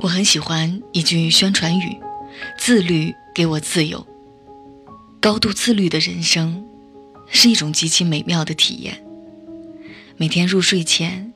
我很喜欢一句宣传语：“自律给我自由。”高度自律的人生，是一种极其美妙的体验。每天入睡前，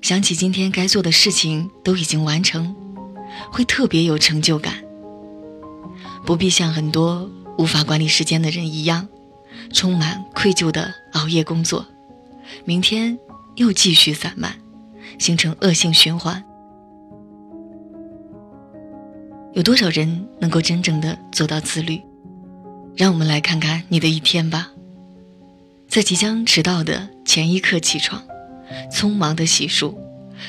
想起今天该做的事情都已经完成，会特别有成就感。不必像很多无法管理时间的人一样，充满愧疚的熬夜工作，明天又继续散漫，形成恶性循环。有多少人能够真正的做到自律？让我们来看看你的一天吧。在即将迟到的前一刻起床，匆忙的洗漱，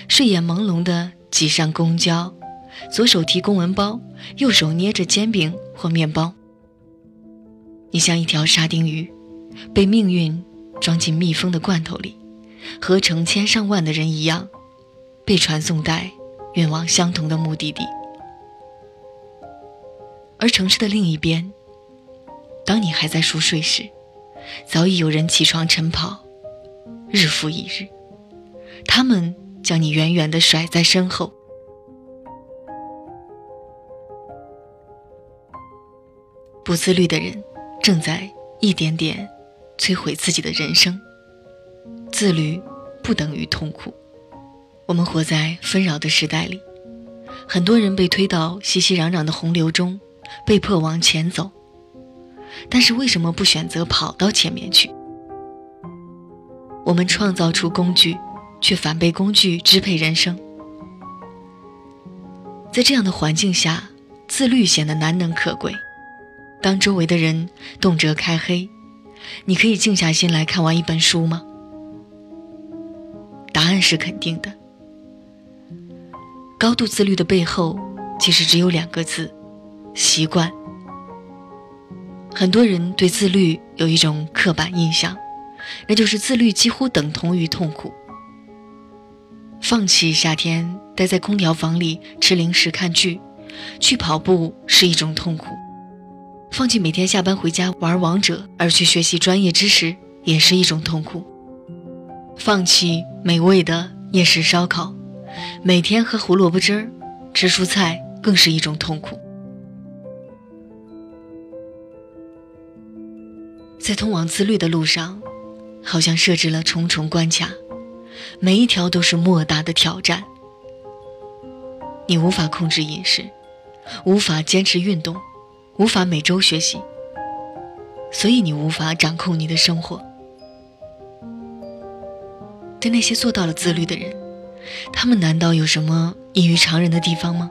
睡眼朦胧的挤上公交，左手提公文包，右手捏着煎饼或面包。你像一条沙丁鱼，被命运装进密封的罐头里，和成千上万的人一样，被传送带运往相同的目的地。而城市的另一边。当你还在熟睡时，早已有人起床晨跑，日复一日，他们将你远远地甩在身后。不自律的人正在一点点摧毁自己的人生。自律不等于痛苦。我们活在纷扰的时代里，很多人被推到熙熙攘攘的洪流中，被迫往前走。但是为什么不选择跑到前面去？我们创造出工具，却反被工具支配人生。在这样的环境下，自律显得难能可贵。当周围的人动辄开黑，你可以静下心来看完一本书吗？答案是肯定的。高度自律的背后，其实只有两个字：习惯。很多人对自律有一种刻板印象，那就是自律几乎等同于痛苦。放弃夏天待在空调房里吃零食看剧，去跑步是一种痛苦；放弃每天下班回家玩王者而去学习专业知识也是一种痛苦；放弃美味的夜市烧烤，每天喝胡萝卜汁儿吃蔬菜更是一种痛苦。在通往自律的路上，好像设置了重重关卡，每一条都是莫大的挑战。你无法控制饮食，无法坚持运动，无法每周学习，所以你无法掌控你的生活。对那些做到了自律的人，他们难道有什么异于常人的地方吗？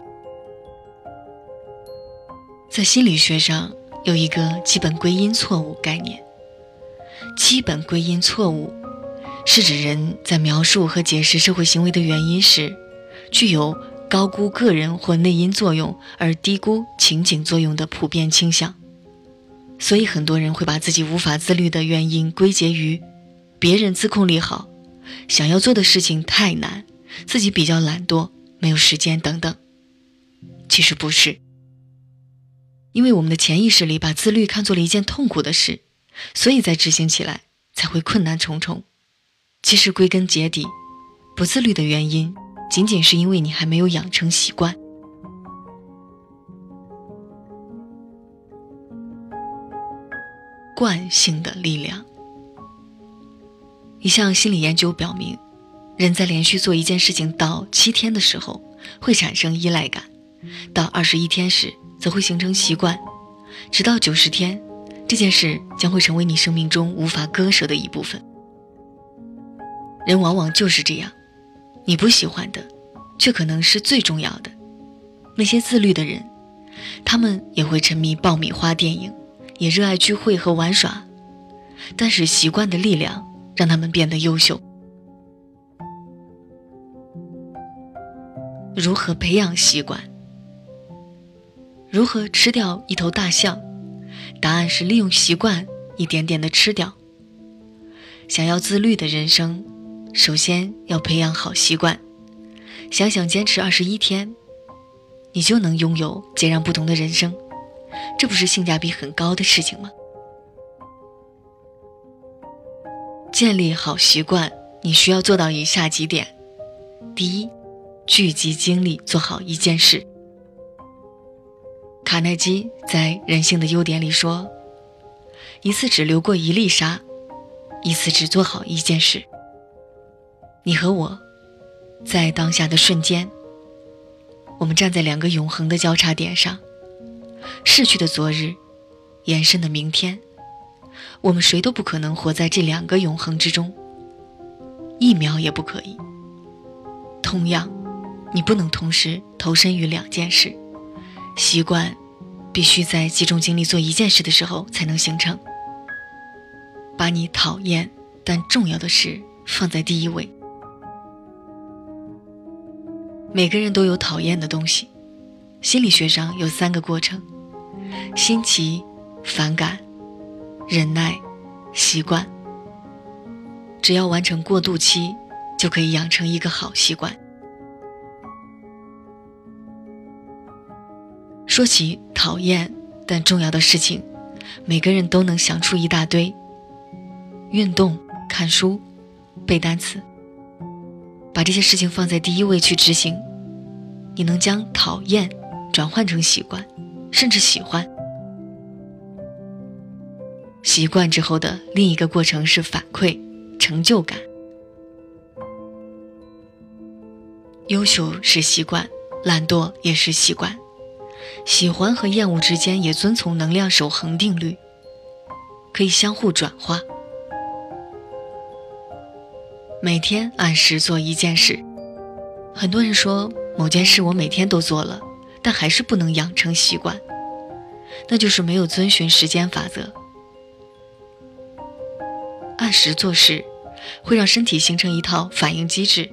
在心理学上有一个基本归因错误概念。基本归因错误，是指人在描述和解释社会行为的原因时，具有高估个人或内因作用而低估情景作用的普遍倾向。所以，很多人会把自己无法自律的原因归结于别人自控力好，想要做的事情太难，自己比较懒惰，没有时间等等。其实不是，因为我们的潜意识里把自律看作了一件痛苦的事。所以在执行起来才会困难重重。其实归根结底，不自律的原因仅仅是因为你还没有养成习惯。惯性的力量。一项心理研究表明，人在连续做一件事情到七天的时候，会产生依赖感；到二十一天时，则会形成习惯；直到九十天。这件事将会成为你生命中无法割舍的一部分。人往往就是这样，你不喜欢的，却可能是最重要的。那些自律的人，他们也会沉迷爆米花电影，也热爱聚会和玩耍，但是习惯的力量让他们变得优秀。如何培养习惯？如何吃掉一头大象？答案是利用习惯一点点的吃掉。想要自律的人生，首先要培养好习惯。想想坚持二十一天，你就能拥有截然不同的人生，这不是性价比很高的事情吗？建立好习惯，你需要做到以下几点：第一，聚集精力做好一件事。卡耐基在《人性的优点》里说：“一次只流过一粒沙，一次只做好一件事。”你和我，在当下的瞬间，我们站在两个永恒的交叉点上，逝去的昨日，延伸的明天。我们谁都不可能活在这两个永恒之中，一秒也不可以。同样，你不能同时投身于两件事。习惯必须在集中精力做一件事的时候才能形成。把你讨厌但重要的事放在第一位。每个人都有讨厌的东西，心理学上有三个过程：新奇、反感。忍耐，习惯。只要完成过渡期，就可以养成一个好习惯。说起讨厌但重要的事情，每个人都能想出一大堆。运动、看书、背单词，把这些事情放在第一位去执行，你能将讨厌转换成习惯，甚至喜欢。习惯之后的另一个过程是反馈，成就感。优秀是习惯，懒惰也是习惯。喜欢和厌恶之间也遵从能量守恒定律，可以相互转化。每天按时做一件事。很多人说某件事我每天都做了，但还是不能养成习惯，那就是没有遵循时间法则。按时做事，会让身体形成一套反应机制，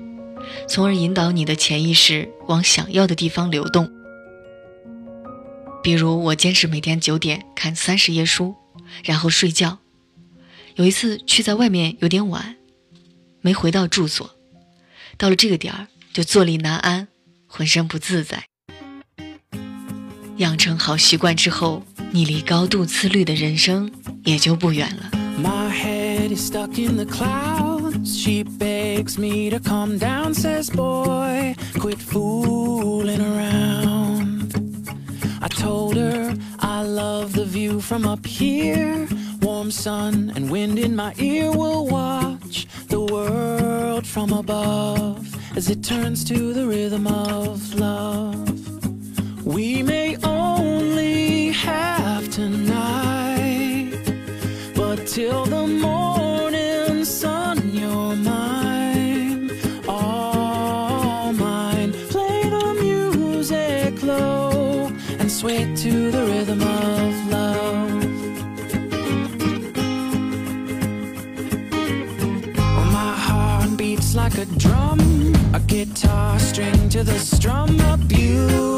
从而引导你的潜意识往想要的地方流动。比如，我坚持每天九点看三十页书，然后睡觉。有一次去在外面有点晚，没回到住所，到了这个点儿就坐立难安，浑身不自在。养成好习惯之后，你离高度自律的人生也就不远了。head is stuck in the clouds. She begs me to calm down, says, Boy, quit fooling around. I told her I love the view from up here. Warm sun and wind in my ear will waft. World from above as it turns to the rhythm of love. We may only have tonight, but till the guitar string to the strum, a beautiful